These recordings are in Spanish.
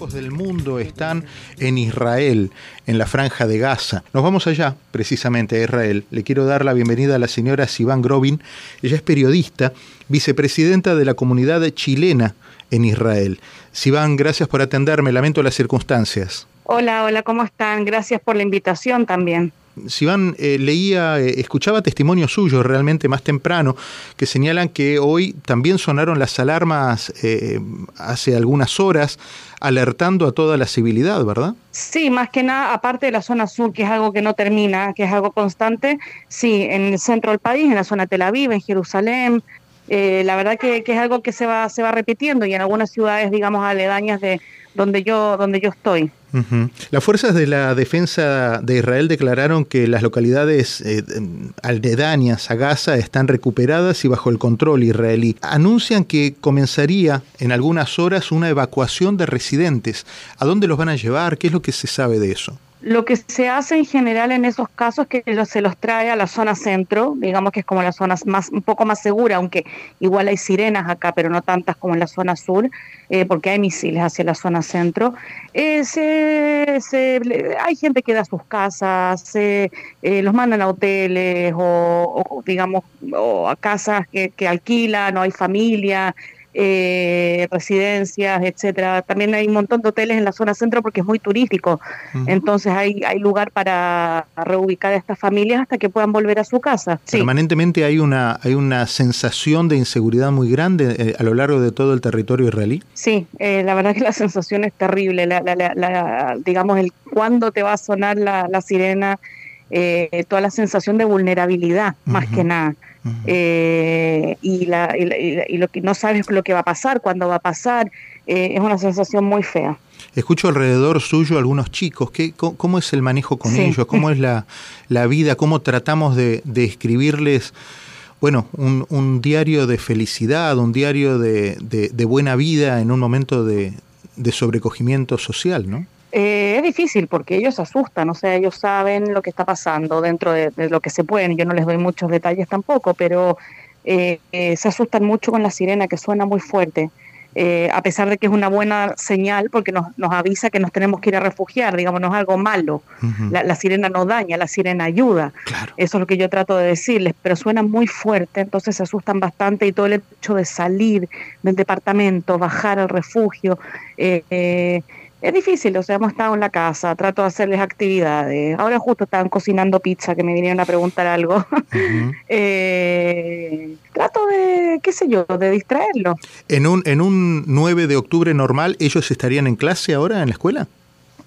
ojos del mundo están en Israel, en la franja de Gaza. Nos vamos allá, precisamente, a Israel. Le quiero dar la bienvenida a la señora Sivan Grovin. Ella es periodista, vicepresidenta de la comunidad chilena en Israel. Sivan, gracias por atenderme. Lamento las circunstancias. Hola, hola, ¿cómo están? Gracias por la invitación también. Sivan, eh, leía, eh, escuchaba testimonios suyos realmente más temprano que señalan que hoy también sonaron las alarmas eh, hace algunas horas alertando a toda la civilidad, ¿verdad? Sí, más que nada, aparte de la zona sur, que es algo que no termina, que es algo constante, sí, en el centro del país, en la zona Tel Aviv, en Jerusalén, la verdad que, que, es algo que se va, se va repitiendo y en algunas ciudades, digamos, aledañas de donde yo, donde yo estoy. Las fuerzas de la defensa de Israel declararon que las localidades eh, a Gaza están recuperadas y bajo el control israelí. Anuncian que comenzaría en algunas horas una evacuación de residentes. ¿A dónde los van a llevar? ¿Qué es lo que se sabe de eso? Lo que se hace en general en esos casos es que se los trae a la zona centro, digamos que es como la zona más, un poco más segura, aunque igual hay sirenas acá, pero no tantas como en la zona sur, eh, porque hay misiles hacia la zona centro. Eh, hay gente que da sus casas, eh, los mandan a hoteles o, digamos, o a casas que, que alquilan, o hay familia eh, residencias, etcétera. También hay un montón de hoteles en la zona centro porque es muy turístico. Entonces hay, hay lugar para reubicar a estas familias hasta que puedan volver a su casa. Permanentemente hay una, hay una sensación de inseguridad muy grande eh, a lo largo de todo el territorio israelí. Sí, eh, la verdad que la sensación es terrible. La, digamos, el cuándo te va a sonar la, sirena, eh, toda la sensación de vulnerabilidad, más que nada. Eh, y, la, y, lo que no sabes lo que va a pasar, cuándo va a pasar, eh, es una sensación muy fea. Escucho alrededor suyo algunos chicos, ¿qué, ¿cómo es el manejo con ellos? ¿Cómo es la, la vida? ¿Cómo tratamos de, de escribirles, bueno, un, un, diario de felicidad, un diario de, de, buena vida en un momento de, de sobrecogimiento social, ¿no? Eh, es difícil porque ellos se asustan, o sea, ellos saben lo que está pasando dentro de, lo que se pueden. Yo no les doy muchos detalles tampoco, pero eh, eh, se asustan mucho con la sirena que suena muy fuerte. a pesar de que es una buena señal porque nos, nos, avisa que nos tenemos que ir a refugiar, digamos, no es algo malo. la, sirena no daña, la sirena ayuda. Eso es lo que yo trato de decirles, pero suena muy fuerte, entonces se asustan bastante y todo el hecho de salir del departamento, bajar al refugio, eh, es difícil, o sea, hemos estado en la casa, trato de hacerles actividades. Ahora justo estaban cocinando pizza, que me vinieron a preguntar algo. Eh, trato de, qué sé yo, de distraerlos. ¿En un, ¿En un 9 de octubre normal ellos estarían en clase ahora en la escuela?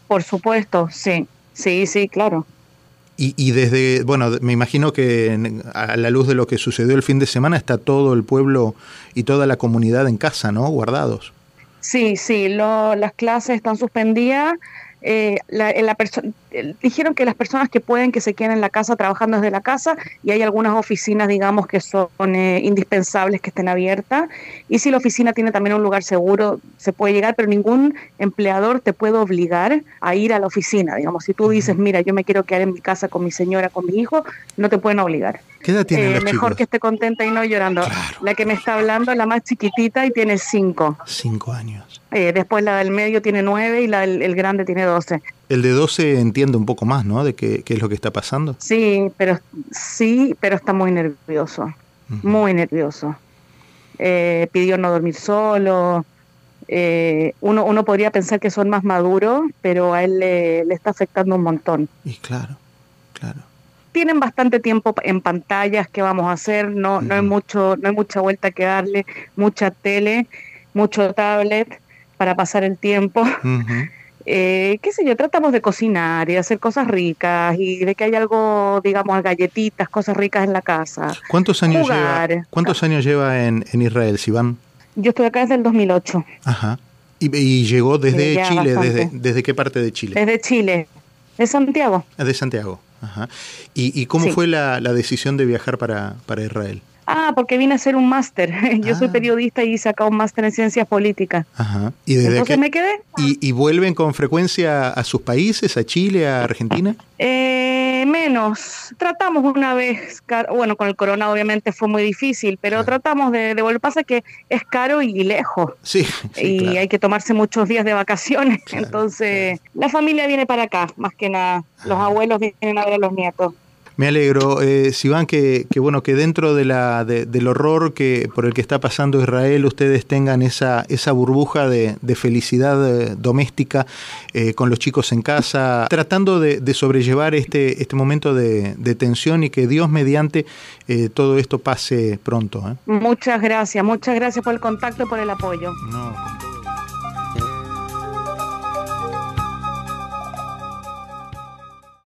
Por supuesto, sí, sí, sí, claro. Y, y desde, bueno, me imagino que a la luz de lo que sucedió el fin de semana está todo el pueblo y toda la comunidad en casa, ¿no? Guardados. Sí, sí, las clases están suspendidas. Eh, la, la dijeron que las personas que pueden que se queden en la casa trabajando desde la casa y hay algunas oficinas, digamos, que son eh, indispensables que estén abiertas. Y si la oficina tiene también un lugar seguro, se puede llegar, pero ningún empleador te puede obligar a ir a la oficina. Digamos, si tú dices, mira, yo me quiero quedar en mi casa con mi señora, con mi hijo, no te pueden obligar. ¿Qué edad tienen eh, Mejor que esté contenta y no llorando. La que me está hablando, la más chiquitita y tiene cinco. Cinco años. Eh, después la del medio tiene nueve y la del el grande tiene doce. El de doce entiende un poco más, ¿no? De qué, qué, es lo que está pasando. Sí, pero sí, pero está muy nervioso. Muy nervioso. Eh, pidió no dormir solo. uno, uno podría pensar que son más maduros, pero a él le, le está afectando un montón. Y claro, claro tienen bastante tiempo en pantallas, ¿qué vamos a hacer? No, no hay mucho, no hay mucha vuelta que darle, mucha tele, mucho tablet para pasar el tiempo. Eh, qué sé yo, tratamos de cocinar y de hacer cosas ricas y de que hay algo, digamos, galletitas, cosas ricas en la casa. ¿Cuántos años lleva, ¿cuántos años lleva en, en Israel, Sivan? Yo estoy acá desde el 2008. Ajá. ¿Y, llegó desde Chile? Desde, ¿Desde qué parte de Chile? Desde Chile, de Santiago. Ah, de Santiago. Ajá. ¿Y, cómo fue la, decisión de viajar para, para, Israel? Ah, porque vine a hacer un máster. Yo soy ah. periodista y hice acá un máster en ciencias políticas. Ajá. ¿Y desde Entonces me quedé. ¿Y, vuelven con frecuencia a sus países, a Chile, a Argentina? Eh, Eh, menos. Tratamos una vez, bueno, con el corona obviamente fue muy difícil, pero tratamos de, de Pasa que es caro y lejos. Sí. y hay que tomarse muchos días de vacaciones. Entonces, la familia viene para acá, más que nada. Los abuelos vienen a ver a los nietos. Me alegro, eh, Sivan, que, que, bueno que dentro de la, del horror que por el que está pasando Israel ustedes tengan esa, esa burbuja de, felicidad eh, doméstica eh, con los chicos en casa, tratando de, sobrellevar este, este momento de, tensión y que Dios mediante eh, todo esto pase pronto. Muchas gracias, muchas gracias por el contacto y por el apoyo. No.